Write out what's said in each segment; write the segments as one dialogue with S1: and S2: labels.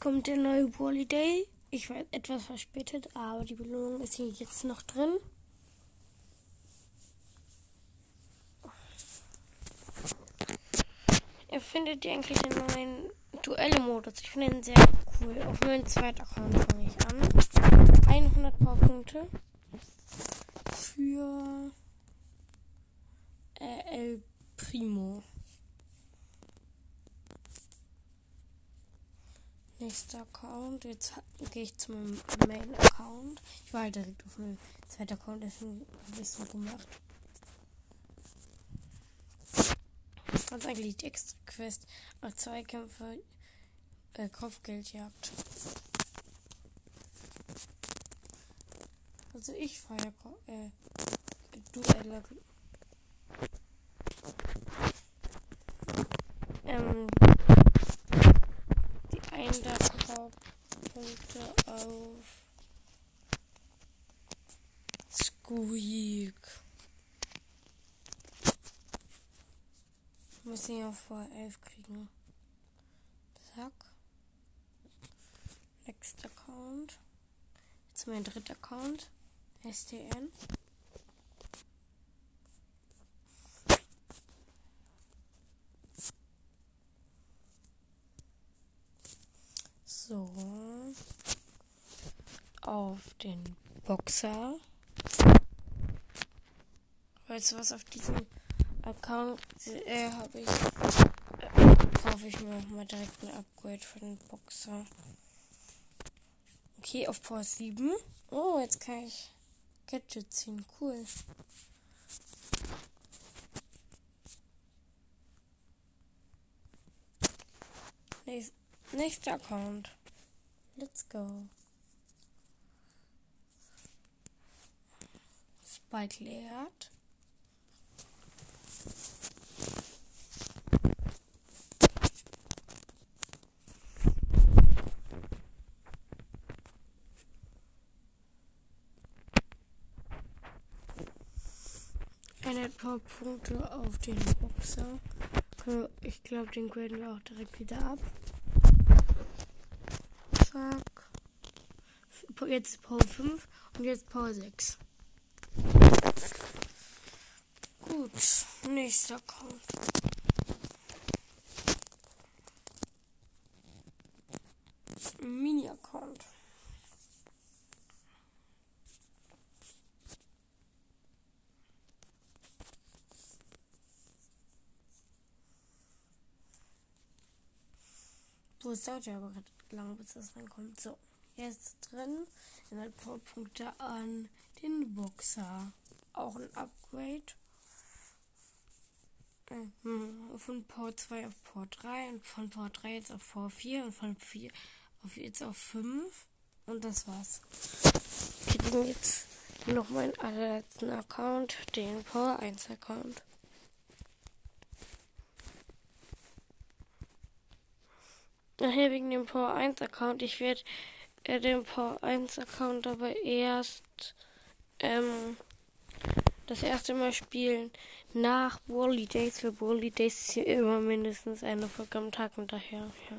S1: kommt der neue Wally Day. Ich war etwas verspätet, aber die Belohnung ist hier jetzt noch drin. Ihr findet ihr eigentlich den neuen Duelle-Modus. Ich finde ihn sehr cool. Auf meinem zweiten Account fange ich an. 100 Powerpunkte für äh, El Primo. Nächster Account. Jetzt gehe ich zu meinem Main-Account. Ich war halt direkt auf meinem zweiten Account, deswegen habe ich so gemacht. Ist eigentlich die extra Quest. Nach zwei Kämpfe äh, Kopfgeldjagd. Also ich feiere äh, Duelle. Ähm, Punkte auf Squeak. Muss ich ja vor 11 kriegen. Zack. Next Account. Jetzt mein dritter Account. STN. So. Auf den Boxer. Weißt du was, auf diesem Account äh, habe ich. Äh, kaufe ich mir mal direkt ein Upgrade für den Boxer. Okay, auf Power 7. Oh, jetzt kann ich Gadget ziehen. Cool. Nächster Account. Let's go. Spike leert. Ein paar Punkte auf den Boxer. Ich glaube, den graden wir auch direkt wieder ab. Zack. Jetzt Power 5 und jetzt Power 6. Gut, nächster kommt. Es dauert ja aber lang, bis das reinkommt. So, jetzt drin. In ein paar Punkte an den Boxer. Auch ein Upgrade. Mhm. Von Power 2 auf Power 3 und von Power 3 jetzt auf Power 4 und von 4 auf jetzt auf 5. Und das war's. Dann jetzt noch meinen allerletzten Account, den Power 1 Account. Nachher wegen dem Power 1 Account. Ich werde äh, den Power 1 Account aber erst ähm, das erste Mal spielen nach Wally Days. Für Wally Days ist hier immer mindestens eine Folge am Tag und daher, ja.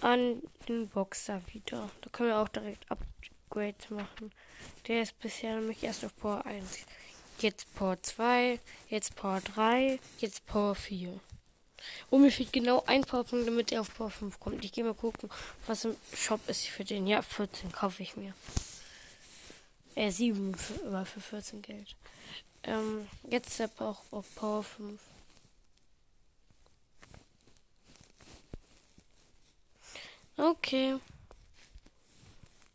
S1: An den Boxer wieder. Da können wir auch direkt Upgrades machen. Der ist bisher nämlich erst auf Power 1. Jetzt Power 2, jetzt Power 3, jetzt Power 4. Und mir fehlt genau ein Powerpunkt, damit er auf Power 5 kommt. Ich gehe mal gucken, was im Shop ist für den. Ja, 14 kaufe ich mir. Äh, 7 für, immer für 14 Geld. Ähm, jetzt der Bauch auf Power 5. Okay.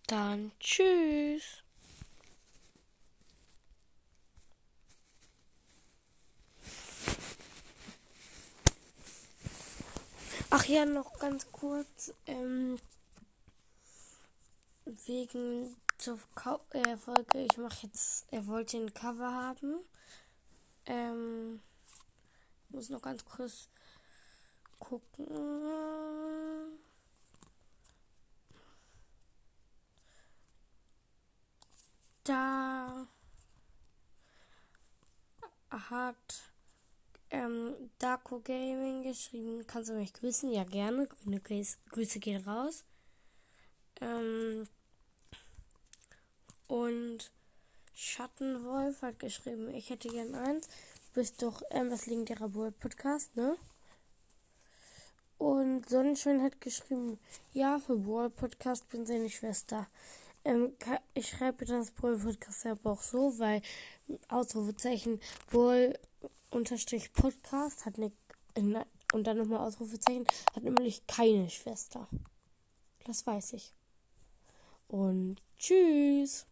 S1: Dann tschüss. Ach ja, noch ganz kurz. Ähm, wegen zur Kau äh, Folge. Ich mache jetzt. Er wollte ein Cover haben. Ähm, muss noch ganz kurz gucken. Da hat ähm, Darko Gaming geschrieben. Kannst du mich grüßen? Ja, gerne. Grüne Grüße gehen raus. Ähm, und Schattenwolf hat geschrieben, ich hätte gern eins. Du bist doch ähm, das legendäre Boy Podcast, ne? Und Sonnenschein hat geschrieben, ja, für Boy Podcast bin seine Schwester. Ähm, ich schreibe das Boy Podcast aber auch so, weil Ausrufezeichen Boy unterstrich Podcast hat eine und dann nochmal Ausrufezeichen hat nämlich keine Schwester. Das weiß ich. Und tschüss.